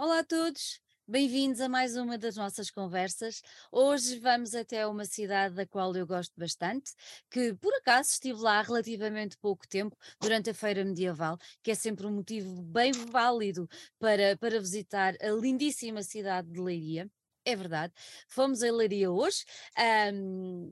Olá a todos, bem-vindos a mais uma das nossas conversas. Hoje vamos até uma cidade da qual eu gosto bastante, que por acaso estive lá há relativamente pouco tempo, durante a Feira Medieval, que é sempre um motivo bem válido para, para visitar a lindíssima cidade de Leiria. É verdade, fomos a Leiria hoje. ahm,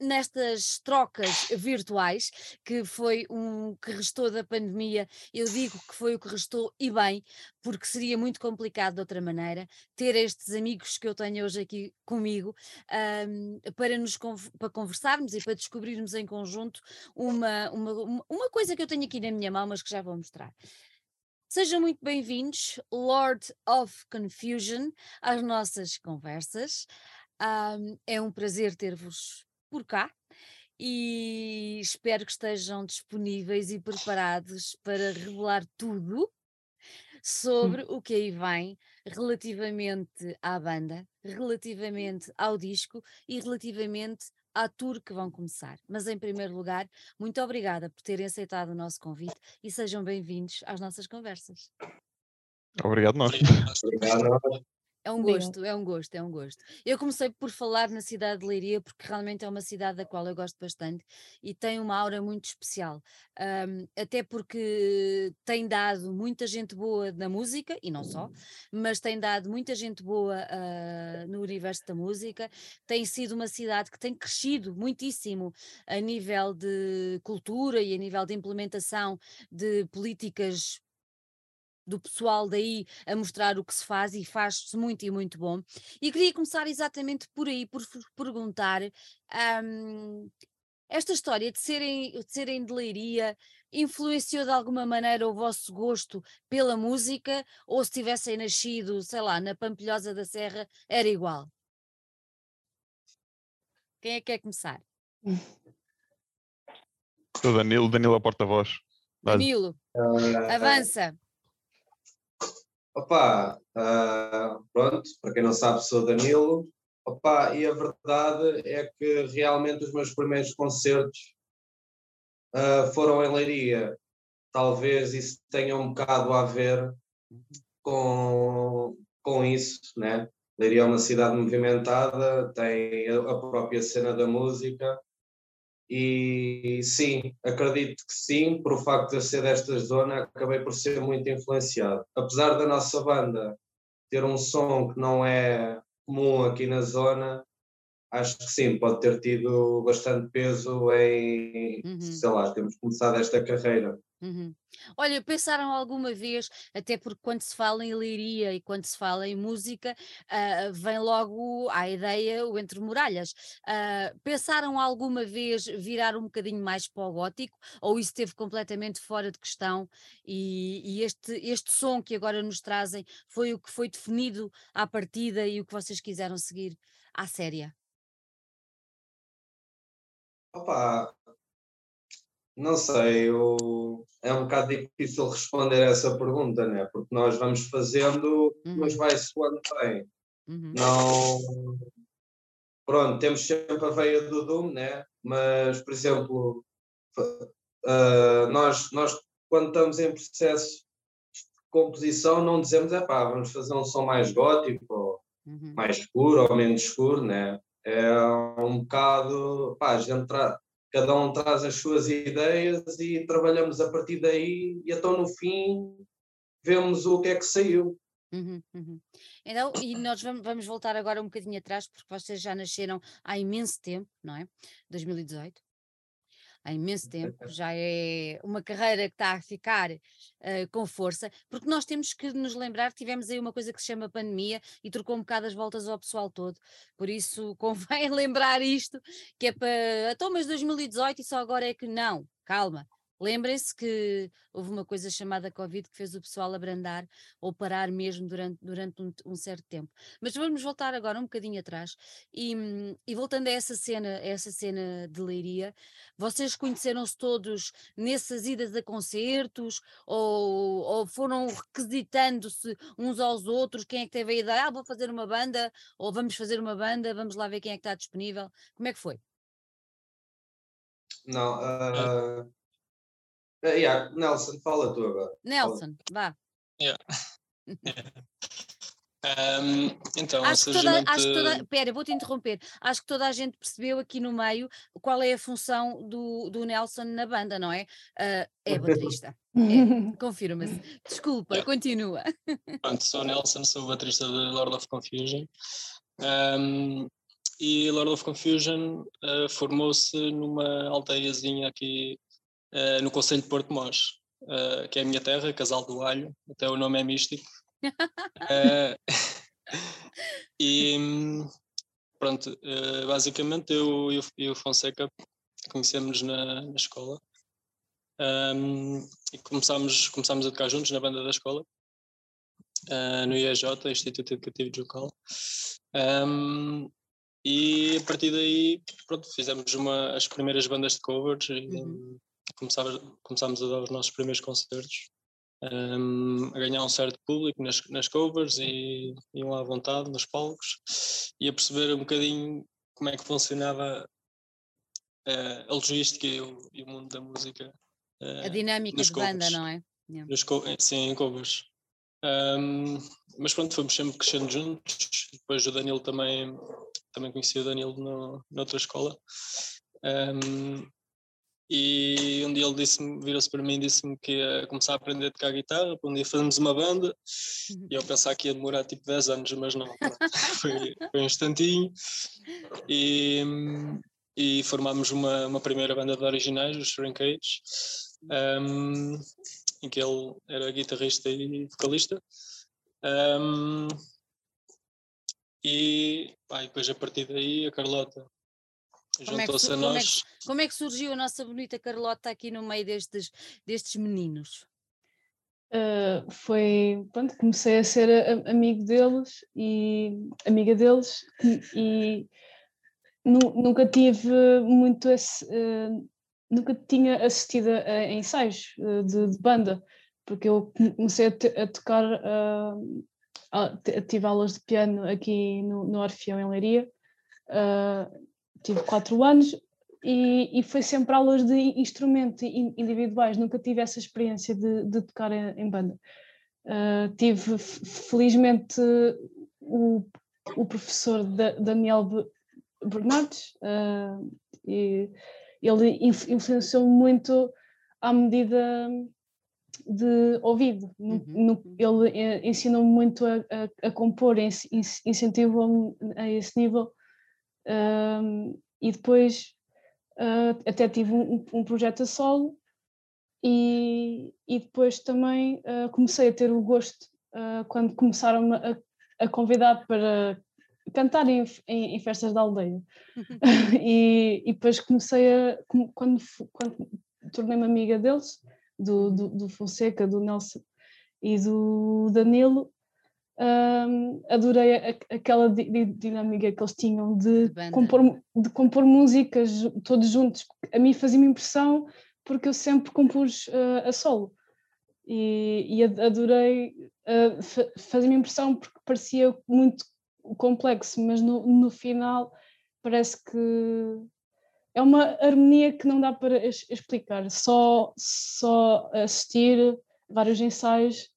nestas trocas virtuais, que foi um que restou da pandemia, eu digo que foi o que restou e bem, porque seria muito complicado de outra maneira ter estes amigos que eu tenho hoje aqui comigo ahm, para nos para conversarmos e para descobrirmos em conjunto uma, uma, uma coisa que eu tenho aqui na minha mão, mas que já vou mostrar. Sejam muito bem-vindos, Lord of Confusion, às nossas conversas. Ahm, é um prazer ter-vos por cá e espero que estejam disponíveis e preparados para revelar tudo sobre o que aí vem relativamente à banda, relativamente ao disco e relativamente à tour que vão começar. Mas em primeiro lugar, muito obrigada por terem aceitado o nosso convite e sejam bem-vindos às nossas conversas. Obrigado, nós. Obrigado. É um gosto, é um gosto, é um gosto. Eu comecei por falar na cidade de Leiria porque realmente é uma cidade da qual eu gosto bastante e tem uma aura muito especial. Ahm, até porque tem dado muita gente boa na música, e não só, mas tem dado muita gente boa ah, no universo da música. Tem sido uma cidade que tem crescido muitíssimo a nível de cultura e a nível de implementação de políticas do pessoal daí a mostrar o que se faz e faz-se muito e muito bom. E queria começar exatamente por aí, por vos perguntar ahm, esta história de serem, de serem de Leiria influenciou de alguma maneira o vosso gosto pela música ou se tivessem nascido, sei lá, na Pampilhosa da Serra, era igual? Quem é que quer começar? O Danilo, Danilo é o porta-voz. Danilo, Ah, avança. Opa, ah, pronto, para quem não sabe, sou Danilo. Opa, e a verdade é que realmente os meus primeiros concertos ah, foram em Leiria. Talvez isso tenha um bocado a ver com, com isso, né? Leiria é uma cidade movimentada, tem a própria cena da música. E sim, acredito que sim, por o facto de eu ser desta zona, acabei por ser muito influenciado. Apesar da nossa banda ter um som que não é comum aqui na zona, acho que sim, pode ter tido bastante peso em, Uhum. sei lá, temos começado esta carreira. Uhum. Olha, pensaram alguma vez, até porque quando se fala em liria e quando se fala em música, ah, vem logo à ideia o Entre Muralhas. Ah, pensaram alguma vez virar um bocadinho mais para o gótico ou isso esteve completamente fora de questão e, e este, este som que agora nos trazem foi o que foi definido à partida e o que vocês quiseram seguir à séria? Opa, não sei, eu... é um bocado difícil responder essa pergunta, né? Porque nós vamos fazendo, mas Uhum. vai soando bem. Uhum. não. Pronto, temos sempre a veia do Doom, né? Mas, por exemplo, ah, nós, nós quando estamos em processo de composição não dizemos, é pá, vamos fazer um som mais gótico, ou Uhum. mais escuro, ou menos escuro, né? É um bocado, pá, a gente tra- cada um traz as suas ideias e trabalhamos a partir daí e então no fim vemos o que é que saiu. Uhum, uhum. Então, e nós vamos, voltar agora um bocadinho atrás, porque vocês já nasceram há imenso tempo, não é? 2018. Há imenso tempo, já é uma carreira que está a ficar eh, com força, porque nós temos que nos lembrar que tivemos aí uma coisa que se chama pandemia e trocou um bocado as voltas ao pessoal todo, por isso convém lembrar isto, que é para, então mas 2018 e só agora é que não, calma, lembrem-se que houve uma coisa chamada Covid que fez o pessoal abrandar ou parar mesmo durante, durante um, um certo tempo. Mas vamos voltar agora um bocadinho atrás e, hum, e voltando a essa cena, a essa cena de Leiria, vocês conheceram-se todos nessas idas a concertos ou, ou foram requisitando-se uns aos outros? Quem é que teve a ideia? Ah, vou fazer uma banda ou vamos fazer uma banda, vamos lá ver quem é que está disponível. Como é que foi? Não, ah, ah, yeah, Nelson, fala tu agora. Nelson, vá. Yeah. Um, então, acho, que toda, acho que toda. Pera, vou-te interromper. Acho que toda a gente percebeu aqui no meio qual é a função do, do Nelson na banda, não é? Ah, é baterista. Confirma-se. Desculpa, Yeah. continua. Pronto, sou o Nelson, sou o baterista de Lord of Confusion. Um, e Lord of Confusion uh, formou-se numa aldeiazinha aqui uh, no Conselho de Porto Mós, uh, que é a minha terra, Casal do Alho, até o nome é místico. Uh, e pronto, basicamente eu e o- Fonseca conhecemos na, na escola um, e começámos, começámos a tocar juntos na banda da escola uh, no IEJ, Instituto Educativo de Jucal. Um, e a partir daí, pronto, fizemos uma, as primeiras bandas de covers Uhum. Começámos, a dar os nossos primeiros concertos, um, a ganhar um certo público nas, nas covers e iam à vontade nos palcos e a perceber um bocadinho como é que funcionava uh, a logística e o, e o mundo da música. A uh, dinâmica nos de banda, covers. não é? Yeah. nos co- eh, sim, em covers. Ahm, mas pronto, fomos sempre crescendo juntos. Depois o Danilo também, também conheci o Danilo no, noutra escola. Ahm, e um dia ele disse-me, virou-se para mim e disse-me que ia começar a aprender a tocar guitarra, para um dia fazermos uma banda. E eu pensava que ia demorar tipo 10 anos, mas não. foi, foi um instantinho. E, e formámos uma, uma primeira banda de originais, os Shrinkage, um, em que ele era guitarrista e vocalista. Um, e pá, e depois a partir daí a Carlota Como é, que, juntou-se su- a como, é que, nós. su- como é que surgiu a nossa bonita Carlota aqui no meio destes, destes meninos? Uh, foi, pronto, comecei a ser a- a- amigo deles e amiga deles e nu- nunca tive muito esse, uh, nunca tinha assistido a, a ensaios uh, de, de banda, porque eu comecei a, te- a tocar, uh, tive aulas de piano aqui no, no Orfeão em Leiria, uh, tive quatro anos e, e foi sempre aulas de instrumento in- individuais, nunca tive essa experiência de, de tocar em, em banda. Uh, tive, felizmente, o, o professor Da- Daniel Be- Bernardes, uh, e ele inf- influenciou muito à medida de ouvido. No- Uhum. no- ele eh, ensinou-me muito a, a- a compor, incentivou-me a esse nível. Um, e depois uh, até tive um, um projeto a solo e, e depois também uh, comecei a ter o gosto uh, quando começaram a, a convidar para cantar em, em- em festas da aldeia. E, e depois comecei a quando, quando tornei-me amiga deles do, do, do Fonseca, do Nelson e do Danilo hum, adorei a- aquela di- di- dinâmica que eles tinham de De compor, de compor músicas todos juntos. A mim fazia-me impressão porque eu sempre compus uh, a solo e, e ad- adorei, uh, fa- fazia-me impressão porque parecia muito complexo, mas no, no final parece que é uma harmonia que não dá para explicar, só, só assistir vários ensaios.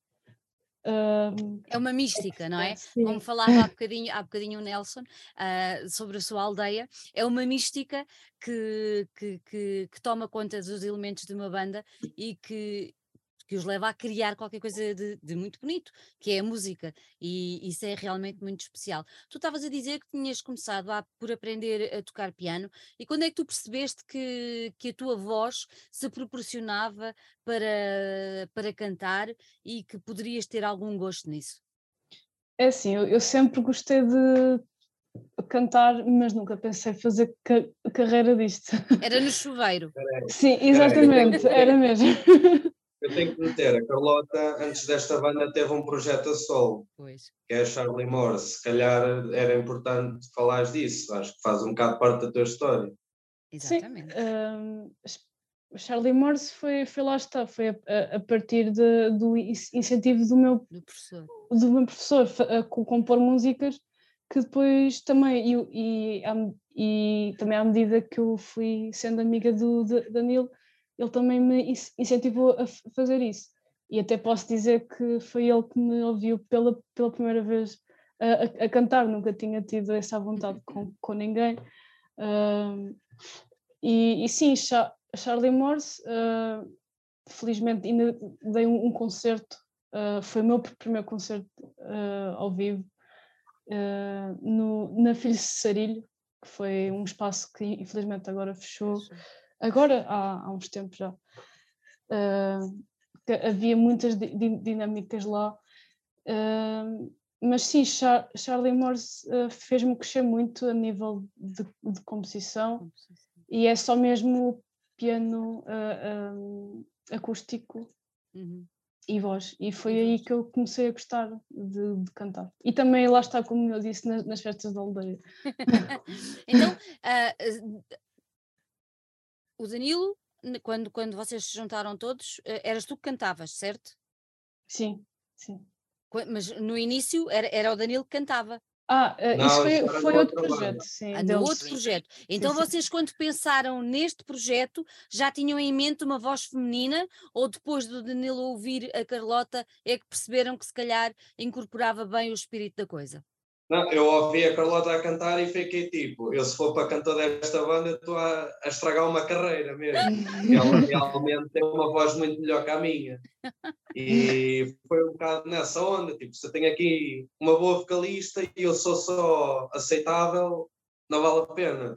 É uma mística, não é? sim. Como falava há bocadinho, há bocadinho o Nelson ah, sobre a sua aldeia, é uma mística que, que, que, que toma conta dos elementos de uma banda e que, que os leva a criar qualquer coisa de, de muito bonito, que é a música, e isso é realmente muito especial. Tu estavas a dizer que tinhas começado a- por aprender a tocar piano, e quando é que tu percebeste que, que a tua voz se proporcionava para, para cantar e que poderias ter algum gosto nisso? É assim, eu, eu sempre gostei de cantar, mas nunca pensei fazer ca- carreira disto. Era no chuveiro. Sim, exatamente, era mesmo. Eu tenho que meter, a Carlota, antes desta banda, teve um projeto a solo, Pois. que é a Charlie Moore. Se calhar era importante falares disso, acho que faz um bocado parte da tua história. Exatamente. Sim, um, Charlie Morse foi, foi lá está, foi a, a- a partir de- do in- incentivo do meu, Do professor. do meu professor a co- compor músicas que depois também, e, e, e também à medida que eu fui sendo amiga do Da- Danilo, ele também me in- incentivou a fazer isso. E até posso dizer que foi ele que me ouviu pela, pela primeira vez a, a, cantar, nunca tinha tido essa vontade com, com ninguém. Uh, e, e, sim, Charlie Morse, uh, felizmente ainda dei um, um concerto, uh, foi o meu primeiro concerto ao vivo no, na Filho Sarilho, que foi um espaço que infelizmente agora fechou, agora há, há uns tempos já. havia muitas dinâmicas lá. Uh, mas sim, Char Charlie Morse uh, fez-me crescer muito a nível de, de composição e é só mesmo piano uh, uh, acústico uhum. e voz. E foi aí que eu comecei a gostar de, de, cantar. E também lá está, como eu disse, nas, nas festas da aldeia. então, o Danilo, quando, quando vocês se juntaram todos, eras tu que cantavas, certo? Sim, sim. Mas no início era, era o Danilo que cantava. Ah, não, isso foi, foi outro projeto, sim. Ah, no outro projeto. Então sim, vocês, sim. quando pensaram neste projeto, já tinham em mente uma voz feminina ou depois do Danilo ouvir a Carlota é que perceberam que se calhar incorporava bem o espírito da coisa? Não, eu ouvi a Carlota a cantar e fiquei tipo, eu se for para cantor desta banda estou a, a, estragar uma carreira mesmo. ela realmente tem uma voz muito melhor que a minha. E foi um bocado nessa onda, tipo, se eu tenho aqui uma boa vocalista e eu sou só aceitável, não vale a pena.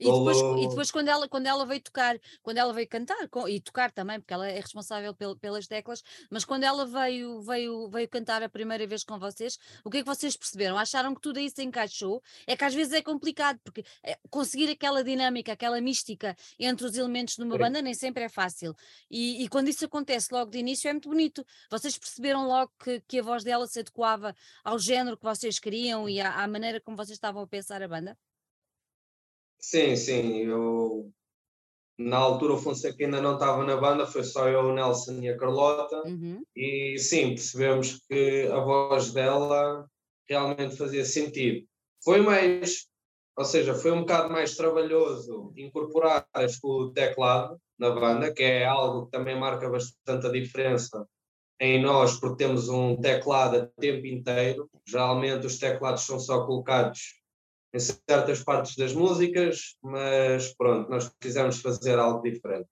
E depois, e depois quando, ela, quando ela veio tocar, quando ela veio cantar, com, e tocar também, porque ela é responsável pel, pelas teclas, mas quando ela veio, veio, veio cantar a primeira vez com vocês, o que é que vocês perceberam? Acharam que tudo aí se encaixou? É que às vezes é complicado, porque é, conseguir aquela dinâmica, aquela mística entre os elementos de uma é. banda nem sempre é fácil. E, e, quando isso acontece logo de início é muito bonito. Vocês perceberam logo que, que a voz dela se adequava ao género que vocês queriam e à, à maneira como vocês estavam a pensar a banda? Sim, sim. Eu, na altura o Fonseca ainda não estava na banda, foi só eu, o Nelson e a Carlota. Uhum. E sim, percebemos que a voz dela realmente fazia sentido. Foi mais, ou seja, foi um bocado mais trabalhoso incorporar o teclado na banda, que é algo que também marca bastante a diferença em nós, porque temos um teclado a tempo inteiro. Geralmente os teclados são só colocados em certas partes das músicas, mas pronto, nós quisemos fazer algo diferente.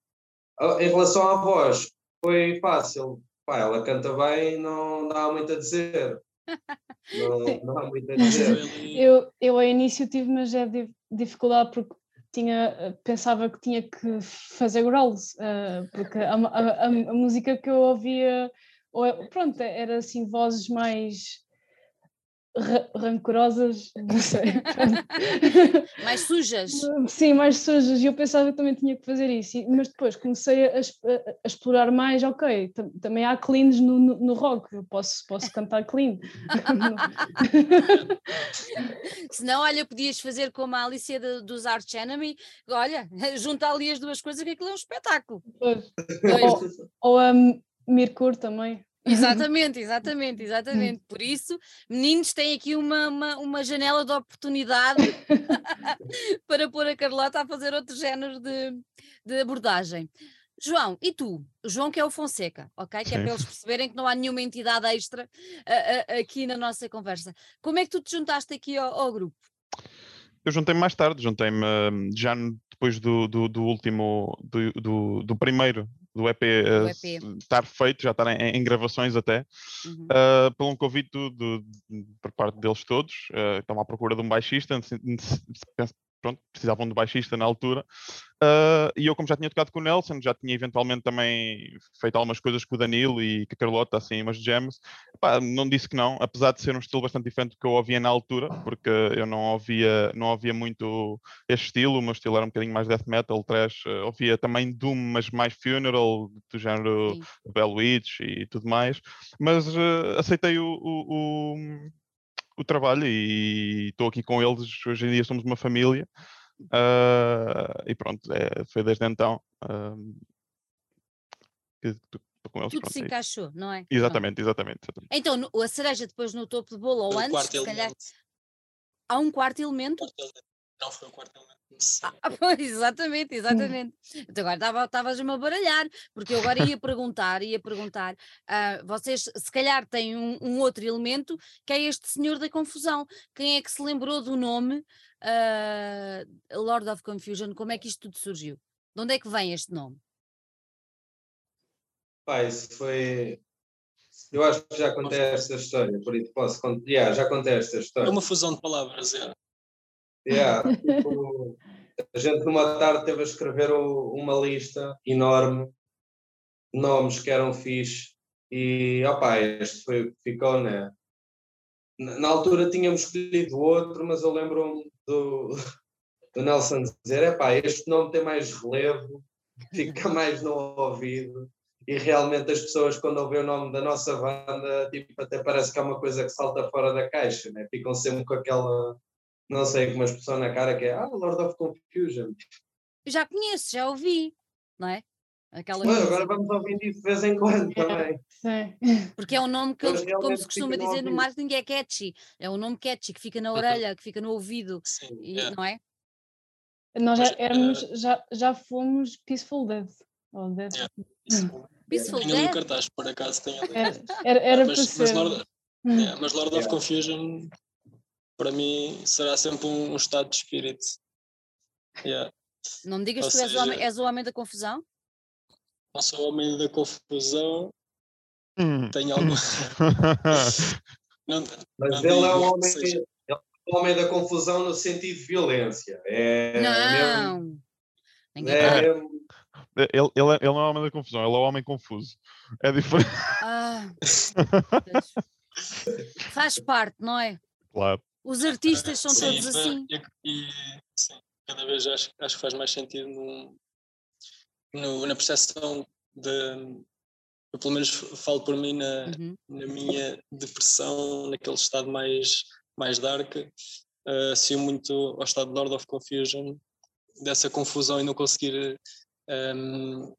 Ah, em relação à voz, foi fácil. Pá, ela canta bem, não, não há muito a dizer. Não, não há muito a dizer. Eu, eu ao início tive, é dificuldade porque tinha, pensava que tinha que fazer growls, uh, porque a, a, a, a, música que eu ouvia, ou, pronto, era assim vozes mais rancorosas, não sei. mais sujas. Sim, mais sujas. E eu pensava que também tinha que fazer isso. Mas depois comecei a, a, a explorar mais, ok, também há cleans no, no, no, rock, eu posso, posso cantar clean. Se não, olha, podias fazer como a Alicia de, dos Arch Enemy, olha, junta ali as duas coisas que aquilo é um espetáculo. Pois. Ou, ou a Mirkur também. Exatamente, exatamente, exatamente. Por isso, meninos têm aqui uma, uma, uma janela de oportunidade para pôr a Carlota a fazer outros géneros de, de abordagem. João, e tu? João que é o Fonseca, ok? Que é para eles perceberem que não há nenhuma entidade extra uh, uh, aqui na nossa conversa. Como é que tu te juntaste aqui ao, ao grupo? Eu juntei-me mais tarde, juntei-me hum, já depois do, do, do último, do, do, do, primeiro do EP, uh, EP, estar feito, já estar em, em gravações até, uhum. uh, por um convite do, do, por parte deles todos, uh, estão à procura de um baixista, pronto, precisavam de baixista na altura. Uh, e eu, como já tinha tocado com o Nelson, já tinha eventualmente também feito algumas coisas com o Danilo e com a Carlota, assim, umas jams. Epá, não disse que não, apesar de ser um estilo bastante diferente do que eu ouvia na altura, porque eu não ouvia, não ouvia muito este estilo, o meu estilo era um bocadinho mais death metal, trash, uh, ouvia também Doom, mas mais funeral, do género Bell Witch e tudo mais. Mas uh, aceitei o, o, o o trabalho e estou aqui com eles. Hoje em dia somos uma família. Uh, e pronto, é, foi desde então uh, que estou com eles. Tudo pronto, se é encaixou, não é? Exatamente, exatamente, exatamente, Então, a cereja depois no topo do bolo ou antes, se calhar. Há um quarto elemento? Não foi o quarto elemento ah, pois, exatamente, exatamente. Então agora estavas-me a baralhar, porque eu agora ia perguntar, ia perguntar, uh, vocês se calhar têm um, um, outro elemento que é este senhor da confusão. Quem é que se lembrou do nome uh, Lord of Confusion? Como é que isto tudo surgiu? De onde é que vem este nome? Pai, isso foi. Eu acho que já contei esta história, por isso posso contar. Yeah, já contei esta história. É uma fusão de palavras, é. Yeah, tipo, a gente numa tarde teve a escrever uma lista enorme de nomes que eram fixe e opa, este foi o que ficou, né? Na altura tínhamos escolhido outro, mas eu lembro-me do, do Nelson dizer: epá, este nome tem mais relevo, fica mais no ouvido. E realmente as pessoas, quando ouvem o nome da nossa banda, tipo, até parece que é uma coisa que salta fora da caixa, né? ficam sempre com aquela não sei, com uma expressão na cara que é ah, Lord of Confusion. Eu já conheço, já ouvi, não é? Aquela Mas agora vamos ouvindo isso de vez em quando também. Sim. Porque é um nome que, eles, como se costuma dizer no marketing, é catchy. É um nome catchy que fica na orelha, que fica no ouvido, Sim, e, é. não é? Nós já, éramos, já, já fomos Peaceful Dead. Ou Dead. Yeah. Peaceful Dead? ali o cartaz, por acaso. Tem ali. Era, era, era mas, para mas, ser. Lord, yeah, mas Lord of Confusion para mim será sempre um, um estado de espírito. Yeah. Não me digas que tu és, o homem, és o homem da confusão? Não sou o homem da confusão. Hum. Tenho algo. não, Mas não ele, é o homem, seja... é o homem da confusão no sentido de violência. É não! Mesmo, é mesmo... Ele, ele, ele, não é o homem da confusão, ele é o homem confuso. É diferente. Ah, faz parte, não é? Claro. Os artistas são sim, todos assim. E, sim, cada vez acho, acho que faz mais sentido no, no, na percepção de. Eu pelo menos falo por mim na, uhum. na minha depressão, naquele estado mais, mais dark, uh, associo muito ao estado de Lord of Confusion, dessa confusão e não conseguir um, ehm,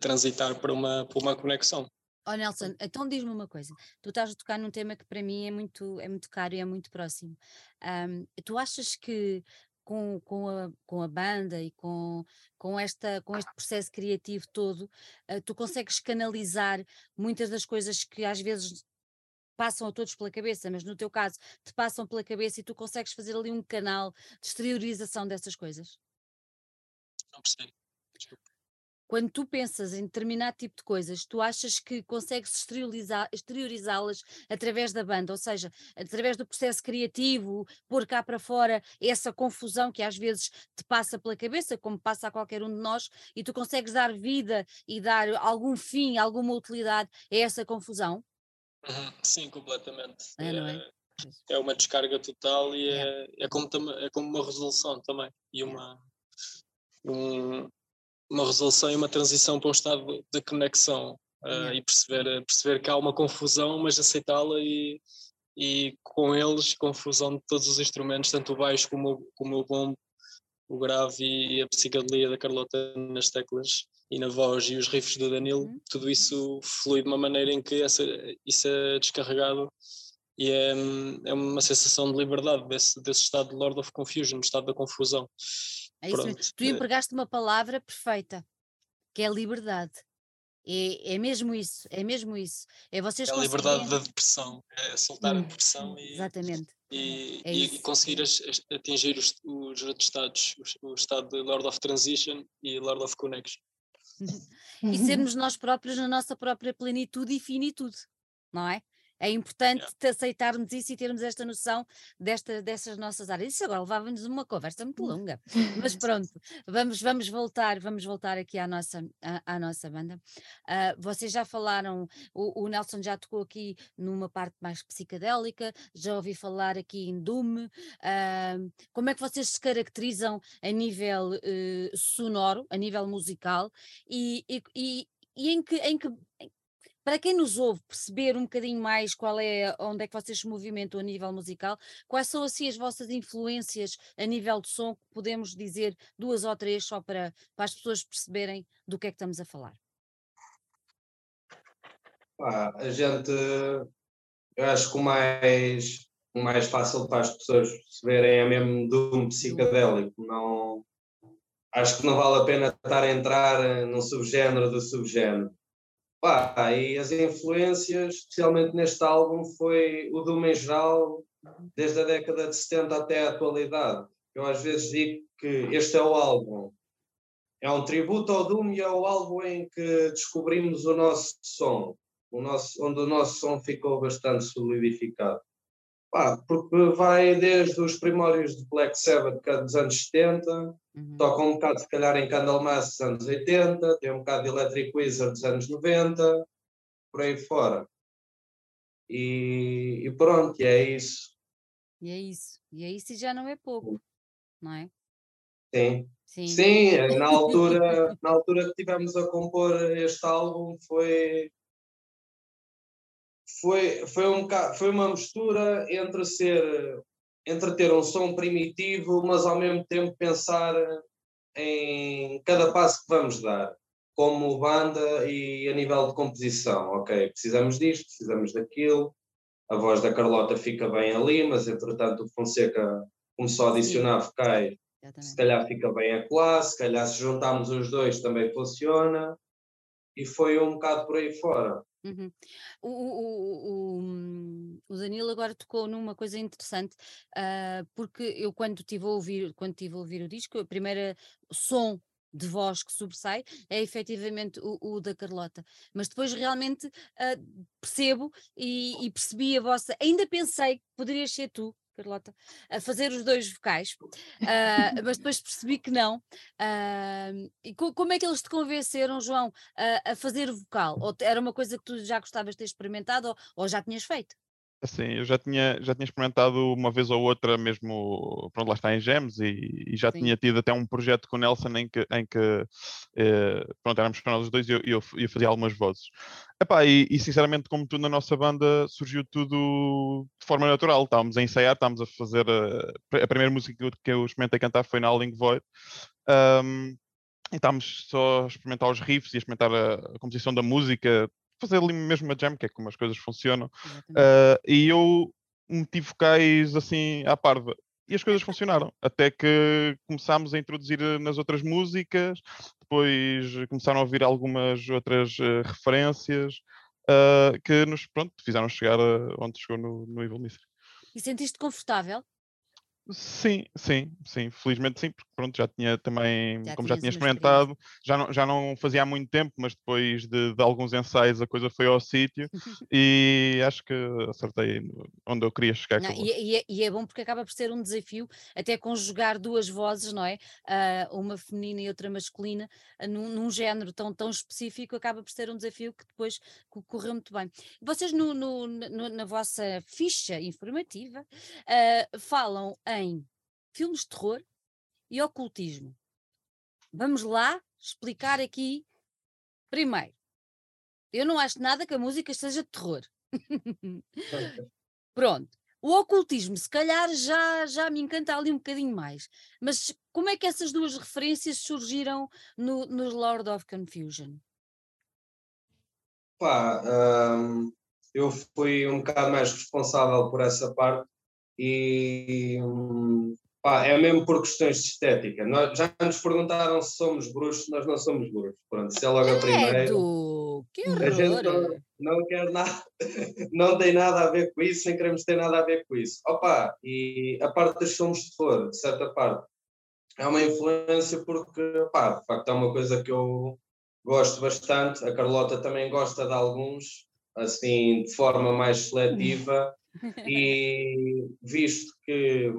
transitar para uma, para uma conexão. Oh Nelson, então diz-me uma coisa. Tu estás a tocar num tema que para mim é muito, é muito caro e é muito próximo. Um, tu achas que com, com, a, com a banda e com, com, esta, com este processo criativo todo, uh, tu consegues canalizar muitas das coisas que às vezes passam a todos pela cabeça, mas no teu caso te passam pela cabeça e tu consegues fazer ali um canal de exteriorização dessas coisas? Não percebo. Desculpa quando tu pensas em determinado tipo de coisas, tu achas que consegues exteriorizá-las através da banda, ou seja, através do processo criativo, pôr cá para fora essa confusão que às vezes te passa pela cabeça, como passa a qualquer um de nós, e tu consegues dar vida e dar algum fim, alguma utilidade a essa confusão? Sim, completamente. É, é, é, uma descarga total e é, é, como, é como uma resolução também. E uma, um, uma resolução e uma transição para um estado de conexão uh, e perceber, perceber que há uma confusão, mas aceitá-la e, e com eles, confusão de todos os instrumentos, tanto o baixo como, como o bombo, o grave e a psicodelia da Carlota nas teclas e na voz e os riffs do Danilo, uhum. tudo isso flui de uma maneira em que essa, isso é descarregado e é, é uma sensação de liberdade desse, desse estado de Lord of Confusion, estado da confusão. É isso mesmo. Tu empregaste uma palavra perfeita, que é liberdade. É, é mesmo isso, é mesmo isso. É vocês é a liberdade da depressão, é soltar hum, a depressão e, exatamente. e, é e conseguir as, atingir os, os outros estados, o, o, estado de Lord of Transition e Lord of Connection. e sermos nós próprios na nossa própria plenitude e finitude, não é? É importante aceitarmos isso e termos esta noção desta, dessas nossas áreas. Isso agora levava-nos uma conversa muito hum. longa. Mas pronto, vamos, vamos voltar, vamos voltar aqui à nossa, à, à nossa banda. Uh, vocês já falaram, o, o, Nelson já tocou aqui numa parte mais psicadélica, já ouvi falar aqui em Doom. Uh, como é que vocês se caracterizam a nível uh, sonoro, a nível musical? E, e, e, e em que, em que para quem nos ouve perceber um bocadinho mais qual é, onde é que vocês se movimentam a nível musical, quais são assim as vossas influências a nível de som, que podemos dizer duas ou três só para, para as pessoas perceberem do que é que estamos a falar? Ah, a gente, eu acho que o mais, o mais fácil para as pessoas perceberem é mesmo Doom psicadélico. Não, acho que não vale a pena estar a entrar num subgénero do subgénero. Pá, e as influências, especialmente neste álbum, foi o Doom em geral, desde a década de 70 até a atualidade. Eu às vezes digo que este é o álbum, é um tributo ao Doom e é o álbum em que descobrimos o nosso som, o nosso, onde o nosso som ficou bastante solidificado. Pá, porque vai desde os primórdios de Black Sabbath, que é dos anos 70, uhum. toca um bocado, se calhar, em Candlemass dos anos 80, tem um bocado de Electric Wizard dos anos 90, por aí fora. E, e pronto, e é isso. E é isso. E é isso e já não é pouco, não é? Sim. Sim, Sim na altura, na altura que tivemos a compor este álbum foi foi, foi, um, foi uma mistura entre ser entre ter um som primitivo, mas ao mesmo tempo pensar em cada passo que vamos dar, como banda e a nível de composição. Ok, precisamos disto, precisamos daquilo, a voz da Carlota fica bem ali, mas entretanto o Fonseca começou a adicionar vocais, se calhar fica bem a classe, se calhar se juntarmos os dois também funciona, e foi um bocado por aí fora. Uhum. O, o, hum, o, Danilo agora tocou numa coisa interessante, uh, porque eu quando estive a ouvir, quando tive a ouvir o disco, a primeira som de voz que sobressai é efetivamente o, o da Carlota. Mas depois realmente uh, percebo e, e, percebi a vossa. Ainda pensei que poderias ser tu, Carlota, a fazer os dois vocais, uh, mas depois percebi que não. Uh, e co como é que eles te convenceram, João, a, a fazer vocal? Ou era uma coisa que tu já gostavas de ter experimentado ou, ou já tinhas feito? Assim, eu já tinha, já tinha experimentado uma vez ou outra mesmo, pronto, lá está em Gems e, e já Sim. tinha tido até um projeto com o Nelson em que, em que eh, pronto, éramos nós os dois e eu, eu, eu fazia algumas vozes. Epá, e, e, sinceramente, como tudo na nossa banda, surgiu tudo de forma natural. Estávamos a ensaiar, estávamos a fazer a, a primeira música que eu experimentei cantar foi na Alling Void. Um, e estávamos só a experimentar os riffs e a experimentar a, a composição da música, fazer ali mesmo uma jam, que é como as coisas funcionam. Uh, e eu meti vocais assim à parva. E as coisas funcionaram, até que começámos a introduzir eh, nas outras músicas, depois começaram a ouvir algumas outras uh, referências uh, que nos pronto, fizeram chegar onde chegou no, no Evil Mystery. E sentiste confortável? Sim, sim, sim, felizmente sim, porque pronto, já tinha também, Já como já tinha experimentado, já não, já não fazia há muito tempo, mas depois de, de alguns ensaios a coisa foi ao sítio e acho que acertei onde eu queria chegar Não, e, e é, e é bom porque acaba por ser um desafio até conjugar duas vozes, não é? Ah, uma feminina e outra masculina, ah, num, num género tão, tão específico, acaba por ser um desafio que depois correu muito bem. Vocês no, no- no- na vossa ficha informativa ah, falam em filmes de terror e ocultismo. Vamos lá explicar aqui primeiro. Eu não acho nada que a música seja de terror. Pronto. O ocultismo, se calhar, já, já me encanta ali um bocadinho mais. Mas como é que essas duas referências surgiram no, no Lord of Confusion? Pá, hum, eu fui um bocado mais responsável por essa parte e pá, é mesmo por questões de estética. Nós, já nos perguntaram se somos bruxos, nós não somos bruxos. Pronto, se é logo a primeira. Que A gente não, não quer nada, não tem nada a ver com isso, nem queremos ter nada a ver com isso. Opa, e a parte dos somos de fora, de certa parte, é uma influência porque, de facto é uma coisa que eu gosto bastante. A Carlota também gosta de alguns, assim, de forma mais seletiva e visto que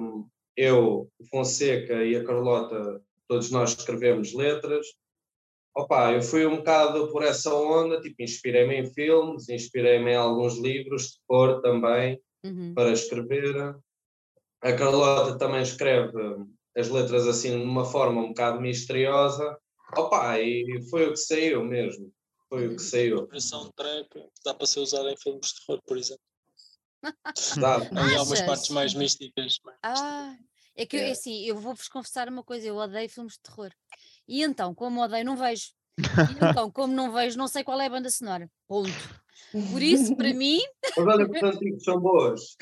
eu, o Fonseca e a Carlota, todos nós escrevemos letras, opa, eu fui um bocado por essa onda, tipo, inspirei-me em filmes, inspirei-me em alguns livros de cor também, uhum. para escrever. A Carlota também escreve as letras assim de uma forma um bocado misteriosa, opa, e foi o que saiu mesmo, foi o que uhum. saiu. A soundtrack dá para ser usada em filmes de terror, por exemplo. Dá. Há algumas partes mais místicas. Ah, é que é. assim, eu vou-vos confessar uma coisa, eu odeio filmes de terror. E então, como odeio, não vejo. E então, como não vejo, não sei qual é a banda sonora. Ponto. Por isso, para mim. Mas olha que os antigos são boas.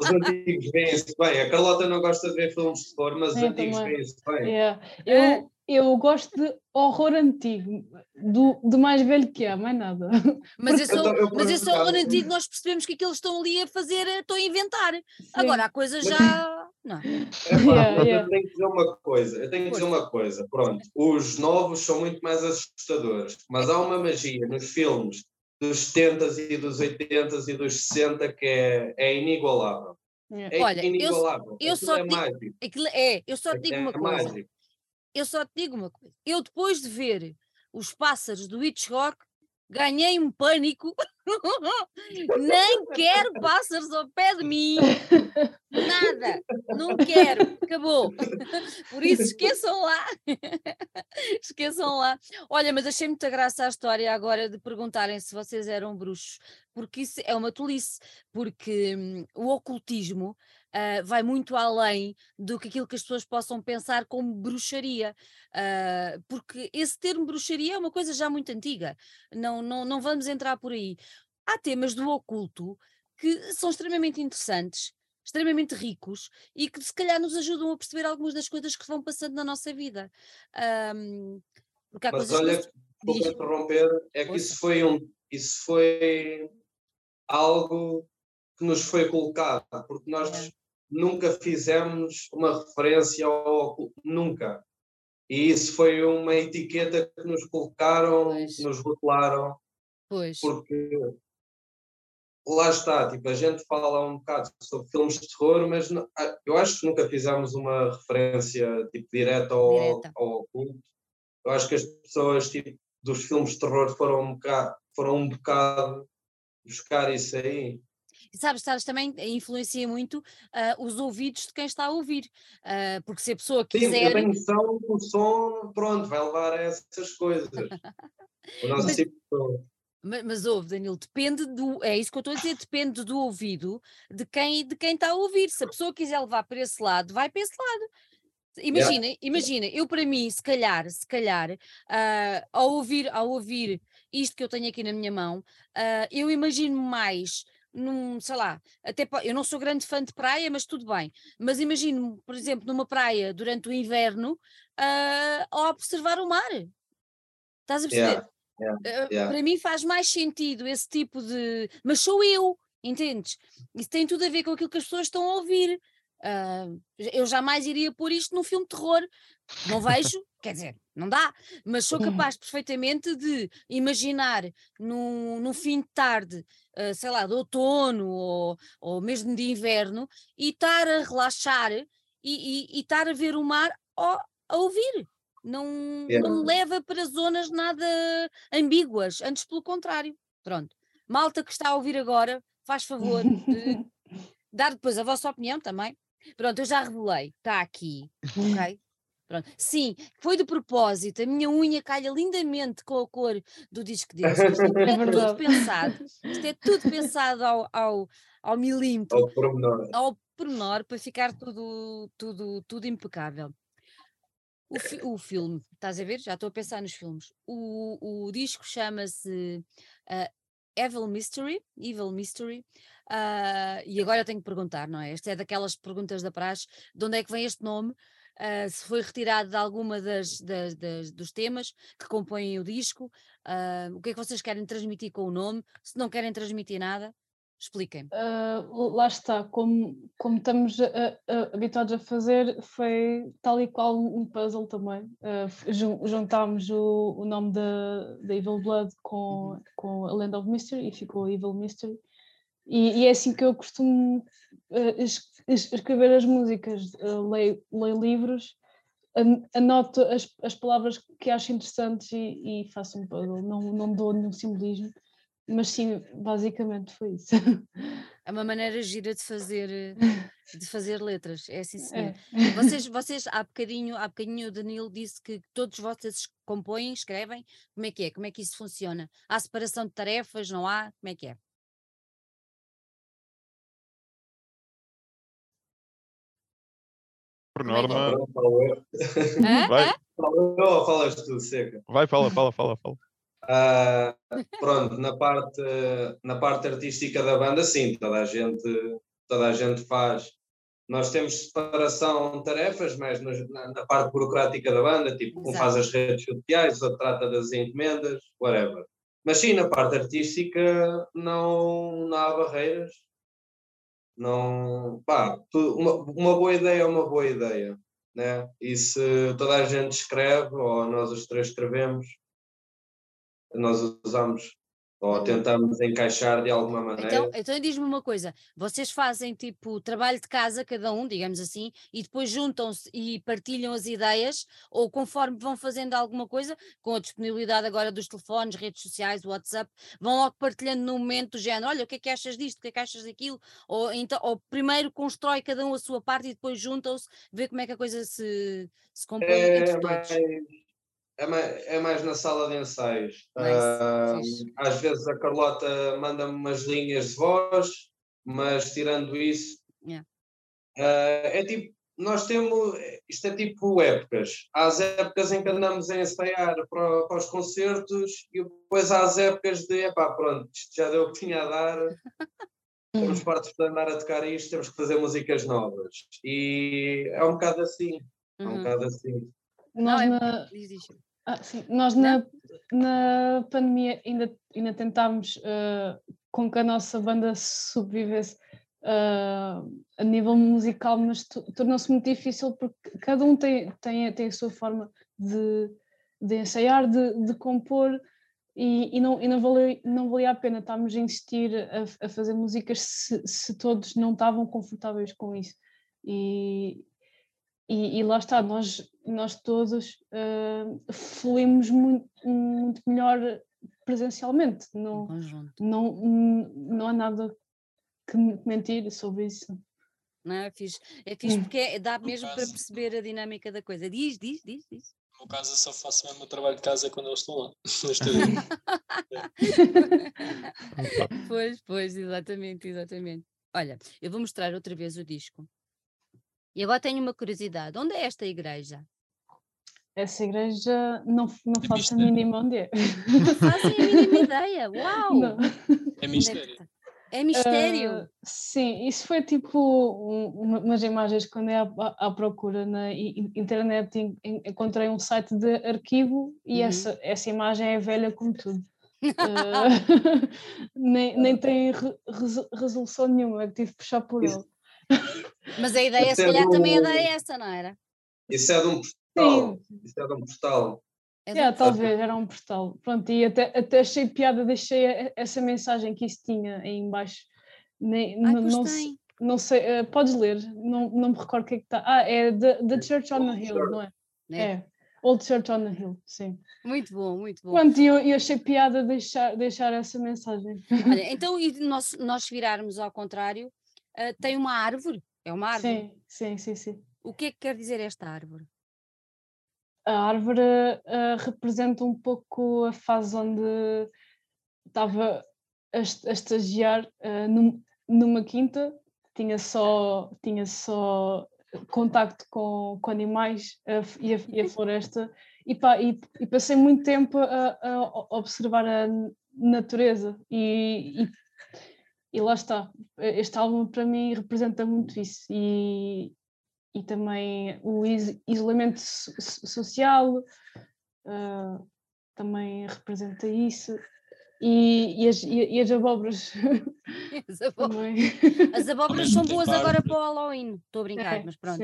os antigos veem-se bem. A Carlota não gosta de ver filmes de terror, mas os antigos veem-se bem. Yeah. Eu, eu gosto de horror antigo, do, do mais velho que há, mais nada. Mas esse, então, eu, mas esse horror antigo nós percebemos que aquilo estão ali a fazer, estão a inventar. Sim. Agora a coisa já. Não. É, pá, yeah, yeah. Eu tenho que dizer uma coisa, eu tenho que dizer uma coisa, pronto, os novos são muito mais assustadores, mas há uma magia nos filmes dos 70 e dos 80 e dos 60 que é, é inigualável. É Olha, inigualável. eu, eu só é, mágico. é, eu só te digo é uma coisa. Mágico eu só te digo uma coisa. Eu depois de ver os pássaros do Hitchcock, ganhei um pânico. Nem quero pássaros ao pé de mim. Nada. Não quero. Acabou. Por isso esqueçam lá. esqueçam lá. Olha, mas achei muita graça a história agora de perguntarem se vocês eram bruxos, porque isso é uma tolice, porque hum, o ocultismo uh, vai muito além do que aquilo que as pessoas possam pensar como bruxaria, uh, porque esse termo bruxaria é uma coisa já muito antiga, não, não, não vamos entrar por aí. Há temas do oculto que são extremamente interessantes, extremamente ricos e que se calhar nos ajudam a perceber algumas das coisas que vão passando na nossa vida. Um, porque há Mas olha, que... vou interromper, é que isso foi um isso foi algo que nos foi colocado, porque nós é nunca fizemos uma referência ao nunca. E isso foi uma etiqueta que nos colocaram, pois. nos rotularam. Pois. Porque lá está, tipo, a gente fala um bocado sobre filmes de terror, mas não, ah, eu acho que nunca fizemos uma referência tipo, direta ao, direta. ao culto. Eu acho que as pessoas tipo, dos filmes de terror foram um bocado, foram um bocado buscar isso aí sabes, sabes, também influencia muito uh, os ouvidos de quem está a ouvir, uh, porque se a pessoa quiser... Sim, eu tenho noção que o som, pronto, vai levar a essas coisas. o nosso mas, tipo de mas, mas ouve, Danilo, depende do. É isso que eu estou a dizer, depende do ouvido de quem, de quem está a ouvir. Se a pessoa quiser levar para esse lado, vai para esse lado. Imagina, yeah. imagina, eu para mim, se calhar, se calhar, uh, ao, ouvir, ao ouvir isto que eu tenho aqui na minha mão, uh, eu imagino mais num, sei lá, até eu não sou grande fã de praia, mas tudo bem. Mas imagino, por exemplo, numa praia durante o inverno uh, a observar o mar. Estás a perceber? Yeah, yeah, uh, yeah. Para mim faz mais sentido esse tipo de. Mas sou eu, entendes? Isso tem tudo a ver com aquilo que as pessoas estão a ouvir. Uh, eu jamais iria pôr isto num filme de terror. Não vejo, quer dizer, não dá, mas sou capaz perfeitamente de imaginar num, num fim de tarde, uh, sei lá, de outono ou, ou mesmo de inverno, e estar a relaxar e, e, e estar a ver o mar ó, a ouvir. Não, yeah. não me leva para zonas nada ambíguas, antes pelo contrário. Pronto. Malta que está a ouvir agora, faz favor de dar depois a vossa opinião também Pronto, eu já revelei, está aqui, ok? Pronto. Sim, foi de propósito. A minha unha calha lindamente com a cor do disco deles. Isto é, é tudo pensado. Isto é tudo pensado ao, ao, ao milímetro. Ao pormenor. Ao pormenor, para ficar tudo, tudo, tudo impecável. O, fi, o filme, estás a ver? Já estou a pensar nos filmes. O, o disco chama-se uh, Evil Mystery, Evil Mystery, uh, e agora eu tenho que perguntar, não é? Esta é daquelas perguntas da praxe, de onde é que vem este nome? Uh, se foi retirado de alguma das, das, das, dos temas que compõem o disco, uh, o que é que vocês querem transmitir com o nome? Se não querem transmitir nada, Expliquem. Uh, lá está, como, como estamos habituados a fazer, foi tal e qual um puzzle também. Juntámos o, o nome da Evil Blood com, uhum. com a Land of Mystery e ficou Evil Mystery. E, e é assim que eu costumo uh, es, es, escrever as músicas, leio, leio livros, anoto as, as palavras que acho interessantes e, e faço um puzzle, não, não dou nenhum simbolismo mas sim, basicamente foi isso. É uma maneira gira de fazer, de fazer letras, é assim sim. É. Vocês, vocês há bocadinho, há bocadinho o Danilo disse que todos vocês compõem, escrevem, como é que é? Como é que isso funciona? Há separação de tarefas, não há? Como é que é? Por norma. Vai. Fala, falas tu, seca. Vai, fala, fala, fala, fala. Uh, pronto, na parte, na parte artística da banda, sim, toda a gente, toda a gente faz. Nós temos separação de tarefas, mas na, na, parte burocrática da banda, tipo, um faz as redes sociais, outro trata das encomendas, whatever. Mas sim, na parte artística não, não há barreiras. Não, pá, uma, uma boa ideia é uma boa ideia. Né? E se toda a gente escreve, ou nós os três escrevemos, nós usamos ou hum. tentamos encaixar de alguma maneira. Então, então diz-me uma coisa: vocês fazem tipo trabalho de casa, cada um, digamos assim, e depois juntam-se e partilham as ideias, ou conforme vão fazendo alguma coisa, com a disponibilidade agora dos telefones, redes sociais, WhatsApp, vão logo partilhando no momento do género: olha, o que é que achas disto, o que é que achas daquilo? Ou, então, ou primeiro constrói cada um a sua parte e depois juntam-se, vê como é que a coisa se, se compõe é, entre todos. Mas é mais, é mais na sala de ensaios. Nice. Uh, às vezes a Carlota manda-me umas linhas de voz, mas tirando isso, yeah. uh, é tipo, nós temos, isto é tipo épocas. Há as épocas em que andamos a ensaiar para, para os concertos e depois há as épocas de, epá, pronto, isto já deu o que tinha a dar, temos parte de andar a tocar isto, temos que fazer músicas novas. E é um bocado assim, é um uhum. bocado assim. Nós, não, é na, ah, sim. Nós na, na pandemia ainda, ainda tentámos uh, com que a nossa banda sobrevivesse uh, a nível musical, mas tornou-se muito difícil porque cada um tem, tem, tem a sua forma de, de ensaiar, de, de compor. E, e, não, e não, valia, não valia a pena estarmos a insistir a, a fazer músicas se, se todos não estavam confortáveis com isso. E, e, e, lá está, nós, nós todos uh, fluímos muito, muito melhor presencialmente. Não, não, não há nada que mentir sobre isso. Não, é fixe, é fixe porque é, dá mesmo caso, para perceber a dinâmica da coisa. Diz, diz, diz, diz. No meu caso, eu só faço mesmo o trabalho de casa quando eles estão lá, pois, pois, exatamente, exatamente. Olha, eu vou mostrar outra vez o disco. E agora tenho uma curiosidade: onde é esta igreja? Essa igreja não, não é faço a mínima onde é. Não fazem a mínima ideia. Uau! Não. É mistério. É mistério. Uh, sim, isso foi tipo um, umas imagens quando é à, à, procura na internet encontrei um site de arquivo e uhum. essa, essa imagem é velha como tudo. Uh, nem, nem tem re, resolução nenhuma, é que tive que puxar por ele. Mas a ideia, Até se calhar, do... também era essa, não era? Isso é de um postal. Sim. Isso é de um postal. É talvez, era um postal. Pronto, e até, até achei piada, deixei essa mensagem que isso tinha aí embaixo. Nem, Ai, não, não, não, sei, uh, podes ler, não, não me recordo o que é que está. Ah, é The, the Church on the Hill, não é? É. é. Old Church on the Hill, sim. Muito bom, muito bom. Pronto, e eu, eu achei piada deixar, deixar essa mensagem. Olha, então, e nós, nós virarmos ao contrário, uh, tem uma árvore, é uma árvore. Sim, sim, sim, sim. O que é que quer dizer esta árvore? A árvore uh, representa um pouco a fase onde estava a, a estagiar uh, num, numa quinta, tinha só, tinha só contacto com, com animais uh, e, a, e, a, floresta e, pá, e, e, passei muito tempo a, a observar a natureza e, e lá está, este álbum para mim representa muito isso e, e também o isolamento social uh, também representa isso e, e, as, e, as abóboras. As abóboras, as abóboras são boas agora para o Halloween. Estou a brincar, é, mas pronto.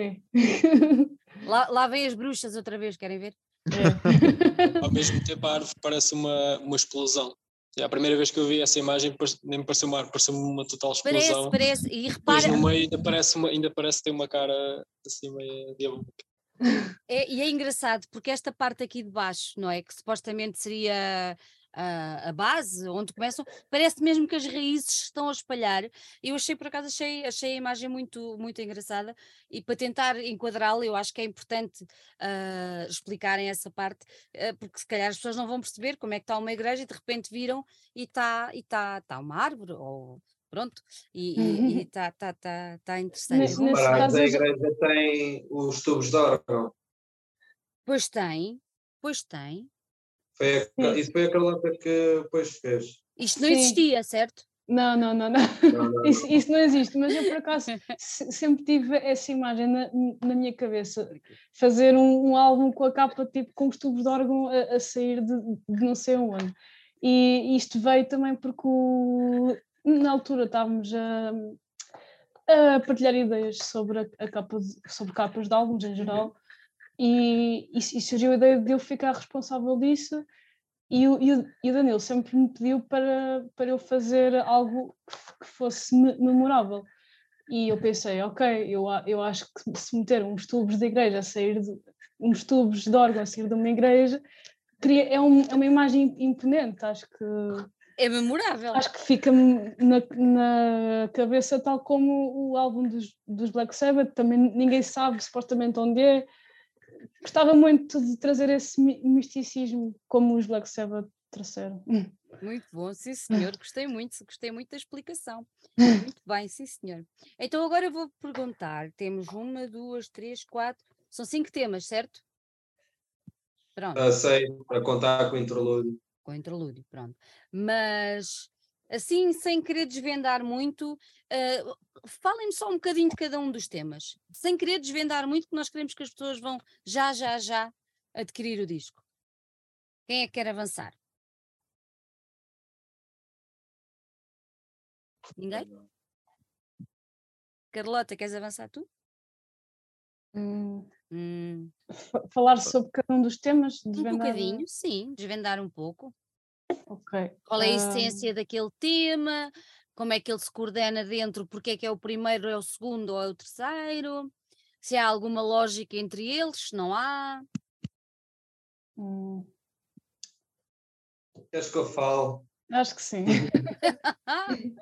Lá, lá vem as bruxas outra vez, querem ver? É. Ao mesmo tempo a árvore parece uma, uma explosão. É a primeira vez que eu vi essa imagem nem me pareceu uma, pareceu uma total explosão. Parece, parece. E repara. no meio ainda parece, uma, ainda parece ter uma cara assim meio diabólica. É, e é engraçado porque esta parte aqui de baixo, não é? Que supostamente seria a, a, base, onde começam, parece mesmo que as raízes estão a espalhar. Eu achei, por acaso, achei, achei a imagem muito, muito engraçada e para tentar enquadrá-la, eu acho que é importante uh, explicarem essa parte, uh, porque se calhar as pessoas não vão perceber como é que está uma igreja e de repente viram e está e tá, tá uma árvore ou pronto, e está tá, tá, tá interessante. Nesse caso, a igreja tem os tubos de órgão. Pois tem, pois tem. Foi a, isso foi a Carlota que depois fez. Isto não Sim. existia, certo? Não, não, não, não. não, não. Isso, isso, não existe, mas eu por acaso sempre tive essa imagem na, na minha cabeça. Fazer um, um, álbum com a capa tipo com os tubos de órgão a, a sair de, de, não sei onde. E isto veio também porque o, na altura estávamos a, a partilhar ideias sobre a, a capa de, sobre capas de álbuns em geral e, e, e surgiu a ideia de eu ficar responsável disso e o, e, o, Danilo sempre me pediu para, para eu fazer algo que, fosse memorável. E eu pensei, ok, eu, eu acho que se meter uns tubos de igreja a sair de, uns tubos de órgão a sair de uma igreja, queria, é, um, é uma imagem imponente, acho que é memorável. Acho que fica na, na cabeça tal como o álbum dos, dos Black Sabbath, também ninguém sabe supostamente onde é, gostava muito de trazer esse misticismo como os Black Sabbath trouxeram. Muito bom, sim senhor, gostei muito, gostei muito da explicação. Muito bem, sim senhor. Então agora eu vou perguntar, temos uma, duas, três, quatro, são cinco temas, certo? Pronto. Uh, sei, a contar com o interlúdio. Com o interlúdio, pronto. Mas assim, sem querer desvendar muito, uh, falem-me só um bocadinho de cada um dos temas, sem querer desvendar muito, porque nós queremos que as pessoas vão já, já, já adquirir o disco. Quem é que quer avançar? Ninguém? Carlota, queres avançar tu? Hum. Hum. Falar sobre cada um dos temas? Desvendar... Um bocadinho, sim, desvendar um pouco. Ok. Qual é a essência daquele tema? Como é que ele se coordena dentro? Porque é que é o primeiro, é o segundo ou é o terceiro? Se há alguma lógica entre eles, se não há? Hum. Queres que eu falo? Acho que sim.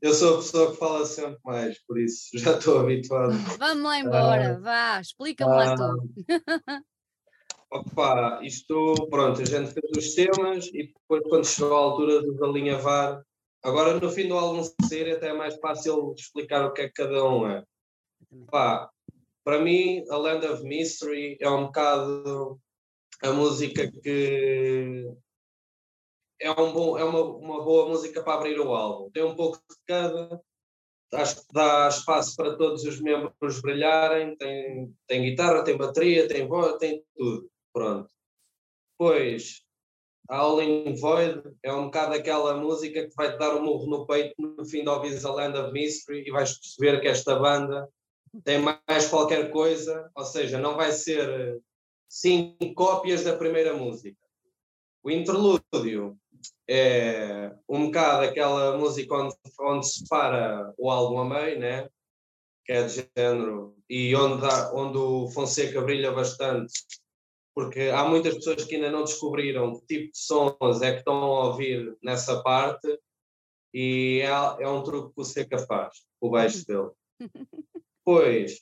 eu sou a pessoa que fala sempre mais, por isso já estou habituado. Vamos lá embora, uh, vá, explica-me uh, lá tudo. Opa, isto, pronto, a gente fez os temas e depois quando chegou a altura de alinhavar, agora no fim do álbum ser até é mais fácil explicar o que é que cada um é. Opa, para mim, a Land of Mystery é um bocado a música que é, um bom, é uma, uma boa música para abrir o álbum. Tem um pouco de cada, acho que dá espaço para todos os membros brilharem, tem, tem guitarra, tem bateria, tem voz, tem tudo. Pronto. All in Void é um bocado aquela música que vai te dar um murro no peito no fim de ouvires a Land of Mystery e vais perceber que esta banda tem mais qualquer coisa, ou seja, não vai ser cinco cópias da primeira música. O interlúdio é um bocado aquela música onde, onde se para o álbum a meio, né? que é de género, e onde, onde o Fonseca brilha bastante porque há muitas pessoas que ainda não descobriram que tipo de sons é que estão a ouvir nessa parte e é, é um truque que o Seca faz, o baixo dele. Pois,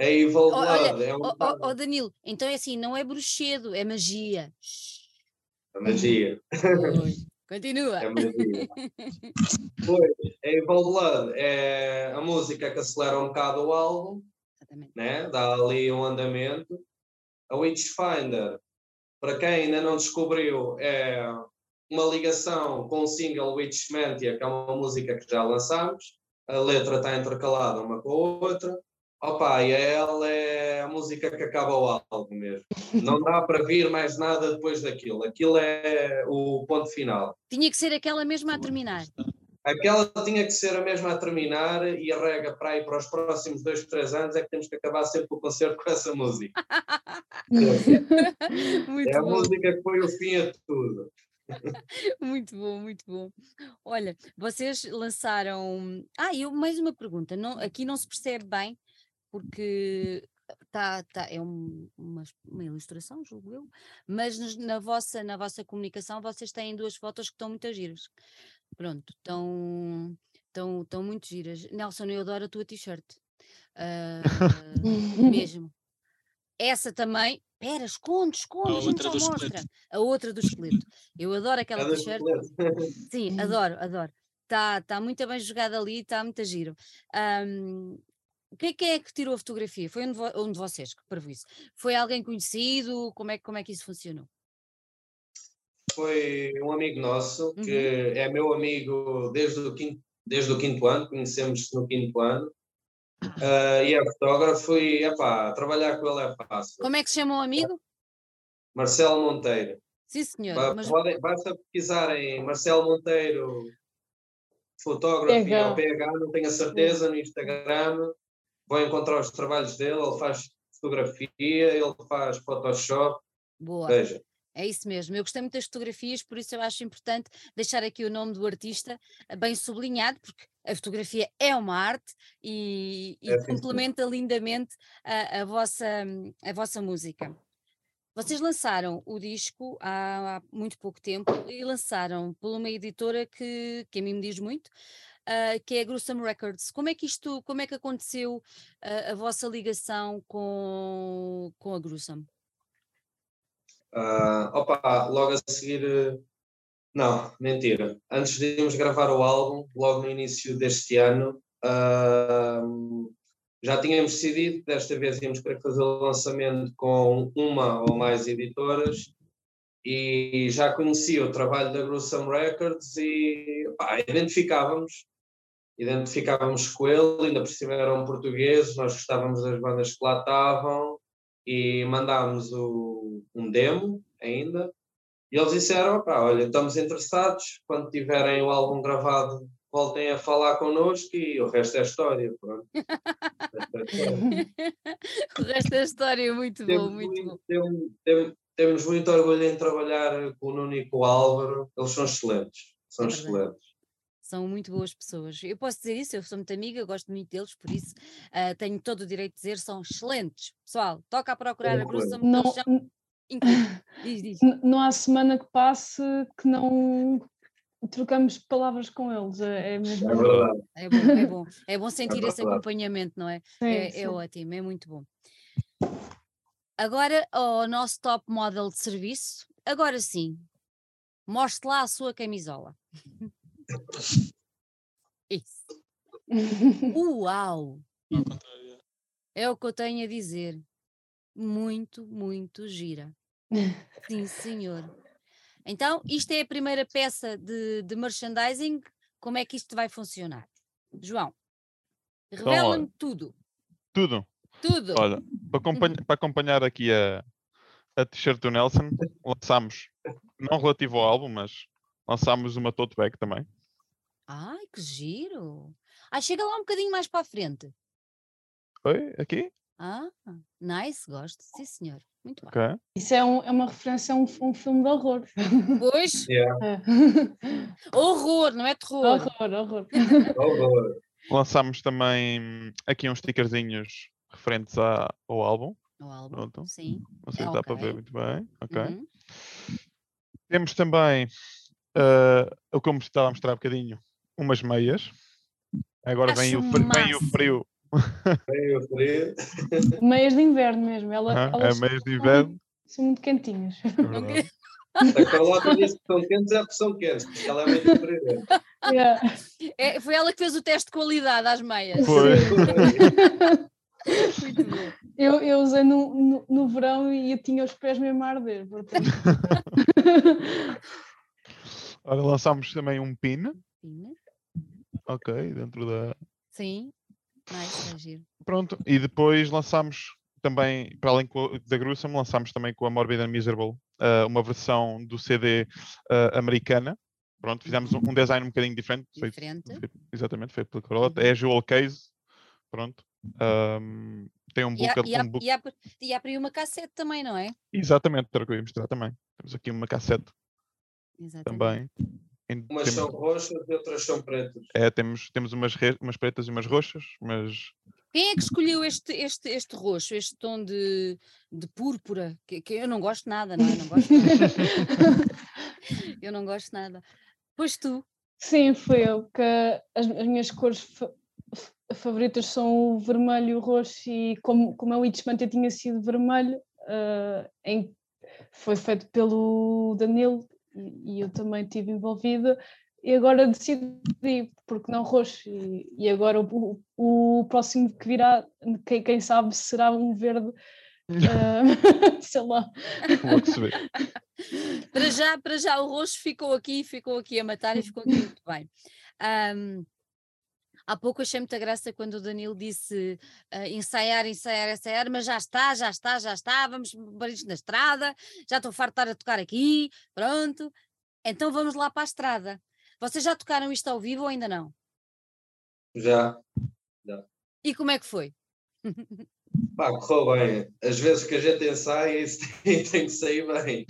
a Evil Blood é um. Oh, oh, oh, Danilo, então é assim, não é bruxedo, é magia. A magia. Continua. É magia. pois, a Evil Blood é a música que acelera um bocado o álbum, né? dá ali um andamento a Witchfinder, para quem ainda não descobriu, é uma ligação com o single Witchmantia, que é uma música que já lançámos. A letra está intercalada uma com a outra. Opa, e ela é a música que acaba o álbum mesmo. Não dá para vir mais nada depois daquilo. Aquilo é o ponto final. Tinha que ser aquela mesma a terminar. Aquela tinha que ser a mesma a terminar e a rega para aí para os próximos dois, três anos é que temos que acabar sempre o concerto com essa música. é a bom. música que foi o fim a tudo. muito bom, muito bom. Olha, vocês lançaram. Ah, eu mais uma pergunta. Não, aqui não se percebe bem, porque tá, tá, é um, uma, uma, ilustração, julgo eu, mas na vossa, na vossa comunicação vocês têm duas fotos que estão muito giras. Pronto, estão, estão, estão muito giras. Nelson, eu adoro a tua t-shirt. Uh, mesmo. Essa também. Espera, esconde, esconde, a, a gente só mostra. Esqueleto. A outra do esqueleto. Eu adoro aquela t-shirt. Sim, adoro, adoro. Está tá muito bem jogada ali, está muito giro. Um, quem, quem é que tirou a fotografia? Foi um de, um de vocês que previu isso? Foi alguém conhecido? Como é, como é que isso funcionou? Foi um amigo nosso, que uhum. é meu amigo desde o quinto, desde o quinto ano, conhecemos no quinto ano. Uh, e é fotógrafo e epá, trabalhar com ele é fácil. Como é que se chama o amigo? Marcelo Monteiro. Sim, senhor. Ba mas... Podem, basta pesquisarem Marcelo Monteiro, fotografia ou PH, não tenho a certeza, no Instagram. Vão encontrar os trabalhos dele, ele faz fotografia, ele faz Photoshop. Boa. Veja. É isso mesmo. Eu gostei muito das fotografias, por isso eu acho importante deixar aqui o nome do artista eh, bem sublinhado, porque a fotografia é uma arte e, e é complementa lindamente a, a, vossa, a vossa música. Vocês lançaram o disco há, há, muito pouco tempo e lançaram por uma editora que, que a mim me diz muito, uh, que é a Gruesome Records. Como é que isto, como é que aconteceu uh, a vossa ligação com, com a Gruesome? Uh, opa, logo a seguir. Não, mentira. Antes de irmos gravar o álbum, logo no início deste ano, uh, já tínhamos decidido desta vez íamos querer fazer o lançamento com uma ou mais editoras e já conhecia o trabalho da Gruesome Records e identificávamos identificávamos com ele, ainda por cima eram portugueses, nós gostávamos das bandas que lá estavam e mandámos o, um demo ainda. E eles disseram: olha, estamos interessados, quando tiverem o álbum gravado, voltem a falar connosco e o resto é história. Pronto. o resto é história, muito temos bom, muito, muito bom. Temos, temos, temos, muito orgulho em trabalhar com o Nuno e com o Álvaro, eles são excelentes, são é excelentes são muito boas pessoas. Eu posso dizer isso, eu sou muito amiga, gosto muito deles, por isso uh, tenho todo o direito de dizer, são excelentes. Pessoal, toca a procurar a Bruxa não, diz, diz. não há semana que passe que não trocamos palavras com eles. É, é mesmo. É verdade. É bom, é bom, é bom sentir é esse acompanhamento, não é? Sim, é, é sim. é ótimo, é muito bom. Agora, o nosso top model de serviço. Agora sim, mostre lá a sua camisola. Isso. Uau! É o que eu tenho a dizer. Muito, muito gira. Sim, senhor. Então, isto é a primeira peça de, de merchandising. Como é que isto vai funcionar? João, então, revela-me então, tudo. Tudo? Tudo. Olha, para acompanhar, para acompanhar aqui a, a t-shirt do Nelson, lançámos, não relativo ao álbum, mas lançámos uma tote bag também. Ai, que giro! Ah, chega lá um bocadinho mais para a frente. Oi, aqui? Ah, nice, gosto. Sim, senhor. Muito bem. Ok. Isso é, um- é uma referência a um, um filme de horror. Pois, Yeah, É. horror, não é terror. Horror, horror. horror. Lançámos também aqui uns stickerzinhos referentes à- ao álbum. O álbum, Pronto. sim. Não sei se dá para Ok. ver muito bem. Ok. Uhum. Temos também uh, o que eu estava a mostrar um bocadinho, umas meias. Agora vem o, frio, vem o frio. Vem o frio. Meias de inverno mesmo. Ela, elas é meias de inverno. São muito quentinhas. É a Carlota disse que são quentes é porque são quentes, porque ela é muito fria. Yeah. É, foi ela que fez o teste de qualidade às meias. Foi. Muito bom. Eu, eu usei no, no, no, verão e eu tinha os pés mesmo a arder. Portanto. Ora, lançámos também um pin. Ok, dentro da. Sim, nice, Pronto, e depois lançámos também, para além da Gruesome, lançámos também com a Morbid and Miserable uh, uma versão do CD uh, americana. Pronto, fizemos um, um, design um bocadinho diferente. Diferente. Feito, exatamente, feito pela Carlota. Uhum. É Jewel Case. Pronto. Um, tem um book. E há, um book... e, há, e há aí uma cassete também, não é? Exatamente, era o que eu ia mostrar também. Temos aqui uma cassete Exatamente. também. Umas temos... são roxas e outras são pretas. É, temos, temos umas, re... umas pretas e umas roxas, mas. Quem é que escolheu este, este, este roxo, este tom de, de púrpura? Que, que eu não gosto nada, não, é? eu não gosto nada. eu não gosto nada. Pois tu. Sim, foi eu, que as, as minhas cores fa favoritas são o vermelho e o roxo, e como, como a Witchman tinha sido vermelho, uh, em, foi feito pelo Danilo e, eu também estive envolvida, e agora decidi, porque não roxo, e, e agora o, o, o, próximo que virá, quem, quem sabe, será um verde, uh, sei lá. para, já, para já o roxo ficou aqui, ficou aqui a matar e ficou aqui muito bem. Um, Há pouco achei muita graça quando o Danilo disse uh, ensaiar, ensaiar, ensaiar, mas já está, já está, já está, vamos pôr isto na estrada, já estou farto de estar a tocar aqui, pronto. Então vamos lá para a estrada. Vocês já tocaram isto ao vivo ou ainda não? Já. já. E como é que foi? Pá, correu bem. Às vezes que a gente ensaia, isso tem, tem que sair bem.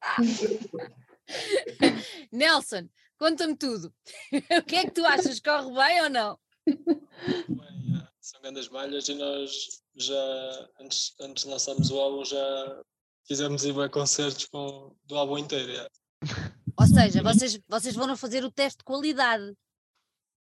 Nelson, Conta-me tudo. o que é que tu achas? Corre bem ou não? Bem, é. são grandes malhas e nós já, antes, antes de lançarmos o álbum, já fizemos ir concertos com, do álbum inteiro. É. Ou seja, vocês, vocês vão fazer o teste de qualidade.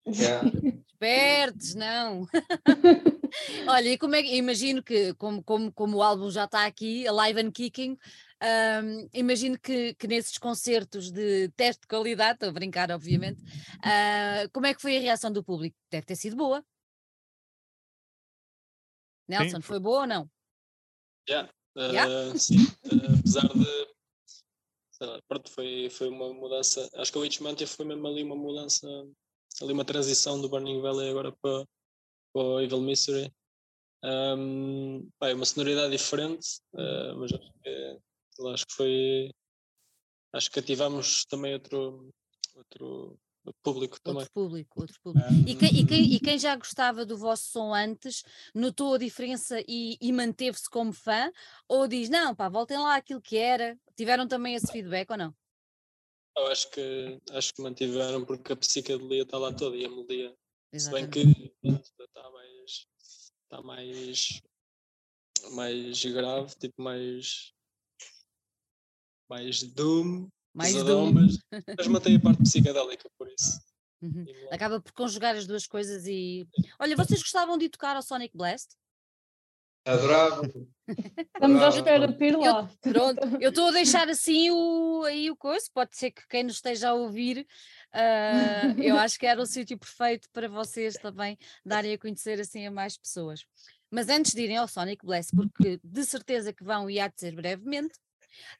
Yeah. Espertos, não. Olha, e como é que imagino que, como, como, como o álbum já está aqui, Alive and Kicking, um, imagino que, que, nesses concertos de teste de qualidade, estou a brincar, obviamente, uh, como é que foi a reação do público? Deve ter sido boa. Nelson, sim. foi boa ou não? Yeah. Uh, yeah? Sim, uh, apesar de. Sei lá, pronto, foi, foi uma mudança. Acho que o H-Mantia foi mesmo ali uma mudança, ali uma transição do Burning Valley agora para, para o Evil Mystery. Um, pá, é uma sonoridade diferente, uh, mas acho que acho que foi. Acho que ativamos também outro, outro público também. Outro público, outro público. Um... E, quem, e, quem, e quem já gostava do vosso som antes, notou a diferença e, e manteve-se como fã? Ou diz, não, pá, voltem lá aquilo que era? Tiveram também esse feedback ou não? Eu acho que, acho que mantiveram porque a psicadelia está lá toda e a melodia. Exatamente. Se bem que está mais, está mais, mais grave, tipo mais mais Doom, mais pesadão, Doom. Mas, mas mantém a parte psicadélica por isso. Uhum. Acaba por conjugar as duas coisas e. Olha, vocês gostavam de tocar ao Sonic Blast? Adorava. Estamos à espera de ir lá. Eu, pronto, eu estou a deixar assim o, aí o coisa, pode ser que quem nos esteja a ouvir, uh, eu acho que era o sítio perfeito para vocês também darem a conhecer assim a mais pessoas. Mas antes de irem ao Sonic Blast, porque de certeza que vão e há de ser brevemente,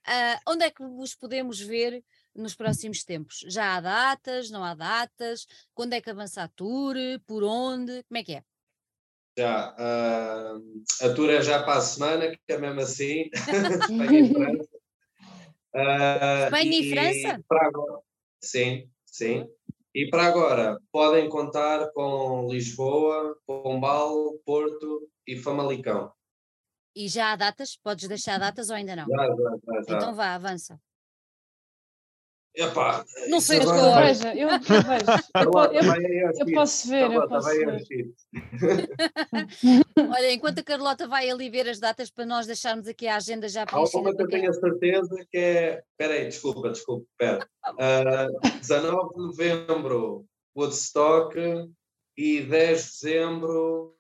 Uh, onde é que vos podemos ver nos próximos tempos? Já há datas, não há datas? Quando é que avança a tour? Por onde? Como é que é? Já, uh, a tour é já para a semana, que é mesmo assim, Espanha e França. Uh, Espanha e, e França? Agora, sim, sim. E para agora, podem contar com Lisboa, Pombal, Porto e Famalicão. E já há datas? Podes deixar datas ou ainda não? Já, já, já. já. Então vá, avança. Epá, não sei as coisas. Veja, eu, eu, eu, eu, posso ver, eu posso ver. Olha, enquanto a Carlota vai ali ver as datas para nós deixarmos aqui a agenda já para Há uma que eu tenho a certeza que é. Espera aí, desculpa, desculpa, espera. Uh, 19 de novembro, Woodstock e 10 de dezembro,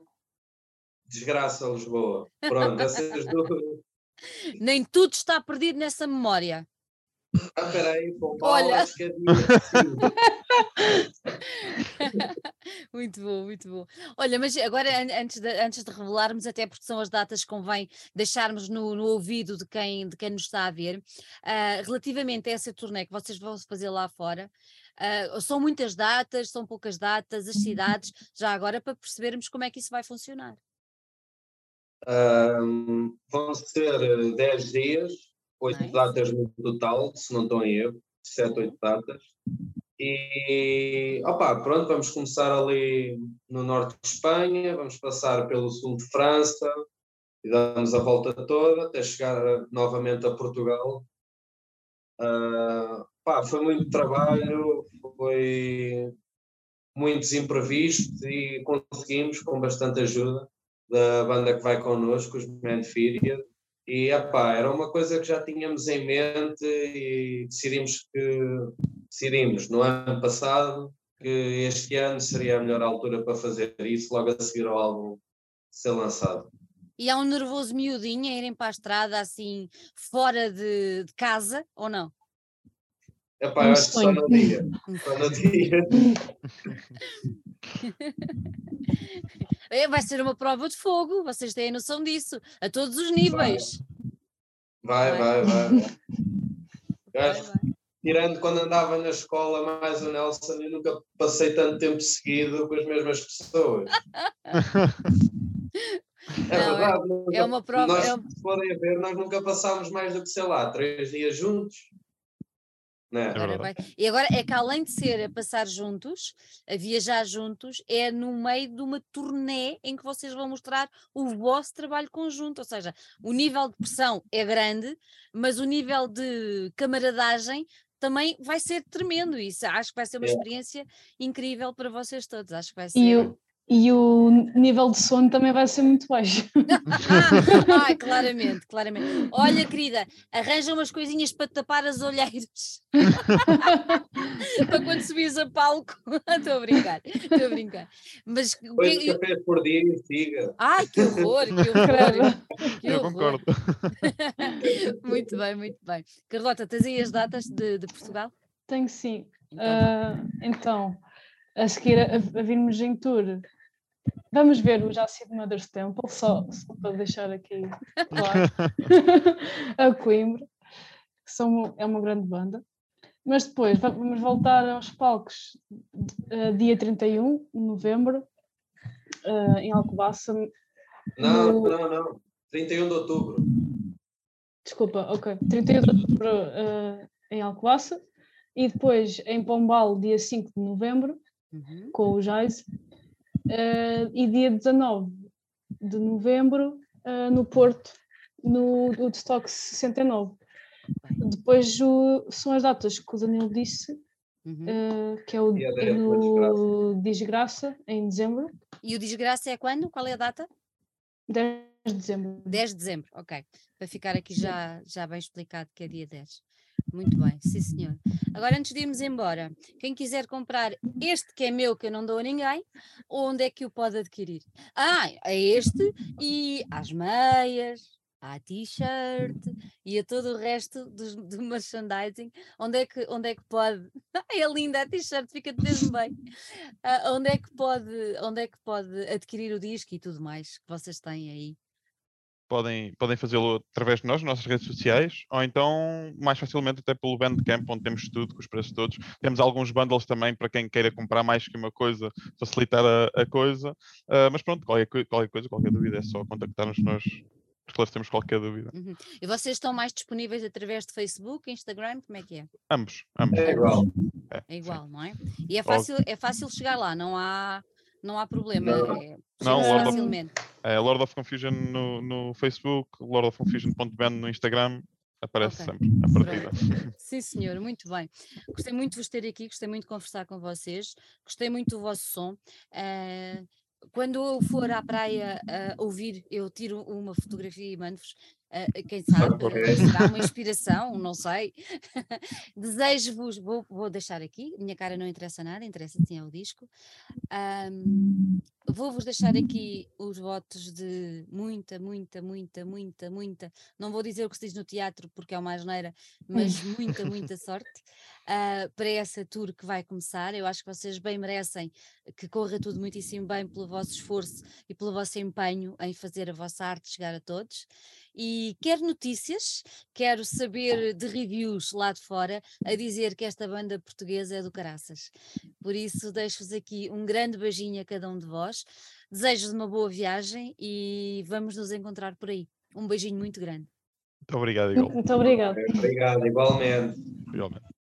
Desgraça Lisboa. Pronto, essas duas. Nem tudo está perdido nessa memória. Ah, peraí, bom, Olha. acho que é muito bom, muito bom. Olha, mas agora antes de, antes de revelarmos, até porque são as datas que convém deixarmos no, no ouvido de quem, de quem nos está a ver, uh, relativamente a essa turnê que vocês vão fazer lá fora, uh, são muitas datas, são poucas datas, as cidades, já agora para percebermos como é que isso vai funcionar. Um, vão ser 10 eh, dias, 8 nice. datas no total, se não estou em erro, 7, 8 datas. E opa, pronto, vamos começar ali no norte de Espanha, vamos passar pelo sul de França e damos a volta toda até chegar novamente a Portugal. Uh, pá, foi muito trabalho, foi muitos imprevistos e conseguimos com bastante ajuda da banda que vai connosco, os Manfiria, e epá, era uma coisa que já tínhamos em mente e decidimos que decidimos no ano passado que este ano seria a melhor altura para fazer isso, logo a seguir ao álbum ser lançado. E há um nervoso miudinho a irem para a estrada assim, fora de, de casa, ou não? Epá, eu acho que só no dia. Só no dia. É, vai ser uma prova de fogo, vocês têm noção disso, a todos os níveis. Vai, vai, vai. vai. vai, vai. Tirando quando andava na escola mais o Nelson, eu nunca passei tanto tempo seguido com as mesmas pessoas. É Não, verdade. É, nunca, é uma prova. Nós, é... se podem ver, nós nunca passámos mais do que, sei lá, três dias juntos. É? Agora e agora é que além de ser a passar juntos, a viajar juntos, é no meio de uma turnê em que vocês vão mostrar o vosso trabalho conjunto, ou seja, o nível de pressão é grande, mas o nível de camaradagem também vai ser tremendo isso. Acho que vai ser uma é. experiência incrível para vocês todos. Acho que vai ser. E o, e o nível de sono também vai ser muito baixo. ah, claramente, claramente. Olha, querida, arranja umas coisinhas para tapar as olheiras. para quando subires a palco. Estou a brincar, estou a brincar. Mas Dois que... cafés por dia e siga. Ai, que horror, que horror. Que Eu concordo. muito bem, muito bem. Carlota, tens aí as datas de, de Portugal? Tenho sim. Então, uh, então a seguir a, a virmos em tour Vamos ver o Jacid Mother's Temple, só, só para deixar aqui claro. a Coimbra, que são, é uma grande banda. Mas depois vamos voltar aos palcos uh, dia 31 de novembro, uh, em Alcobaça. Não, no... não, não. 31 de outubro. Desculpa, ok. 31 de outubro uh, em Alcobaça. E depois em Pombal, dia 5 de novembro, uhum. com o Jais. Uh, e dia 19 de novembro uh, no Porto, no Woodstock 69. Depois o, são as datas que o Danilo disse, uhum. uh, que é o é no Desgraça, em dezembro. E o Desgraça é quando? Qual é a data? 10 de dezembro. 10 de dezembro, ok. Para ficar aqui já, já bem explicado que é dia 10. Muito bem, sim senhor. Agora, antes de irmos embora, quem quiser comprar este que é meu, que eu não dou a ninguém, onde é que o pode adquirir? Ah, é este e às meias, à t-shirt e a todo o resto do, do, merchandising. Onde é que, onde é que pode? é linda a t-shirt, fica-te mesmo bem. Uh, onde, é que pode, onde é que pode adquirir o disco e tudo mais que vocês têm aí? Podem, podem fazê-lo através de nós, nas nossas redes sociais, ou então mais facilmente até pelo Bandcamp, onde temos tudo, com os preços todos. Temos alguns bundles também para quem queira comprar mais que uma coisa, facilitar a, a coisa. Uh, mas pronto, qualquer, qualquer coisa, qualquer dúvida é só contactar-nos nós esclarecemos qualquer dúvida. Uhum. E vocês estão mais disponíveis através de Facebook, Instagram, como é que é? Ambos, ambos. É igual. É, é igual, sim. não é? E é fácil, é fácil chegar lá, não há não há problema. Não, é, não Lord, facilmente. Of, é, Lord of Confusion no, no Facebook, Lord of Confusion.band no Instagram, aparece okay. sempre a partida. Sim, senhor, muito bem. Gostei muito de vos ter aqui, gostei muito de conversar com vocês, gostei muito do vosso som. Uh, quando eu for à praia uh, ouvir, eu tiro uma fotografia e mando-vos. Uh, quem sabe, será uma inspiração, não sei. Desejo-vos, vou, vou, deixar aqui, minha cara não interessa nada, interessa sim ao disco. Um, Vou-vos deixar aqui os votos de muita, muita, muita, muita, muita. Não vou dizer o que se diz no teatro porque é uma asneira, mas muita, muita sorte uh, para essa tour que vai começar. Eu acho que vocês bem merecem que corra tudo muitíssimo bem pelo vosso esforço e pelo vosso empenho em fazer a vossa arte chegar a todos. E quero notícias, quero saber de reviews lá de fora a dizer que esta banda portuguesa é do caraças. Por isso, deixo-vos aqui um grande beijinho a cada um de vós. Desejo-vos uma boa viagem e vamos nos encontrar por aí. Um beijinho muito grande. Muito obrigado, igual. Muito obrigado. Obrigado, igualmente. Igualmente.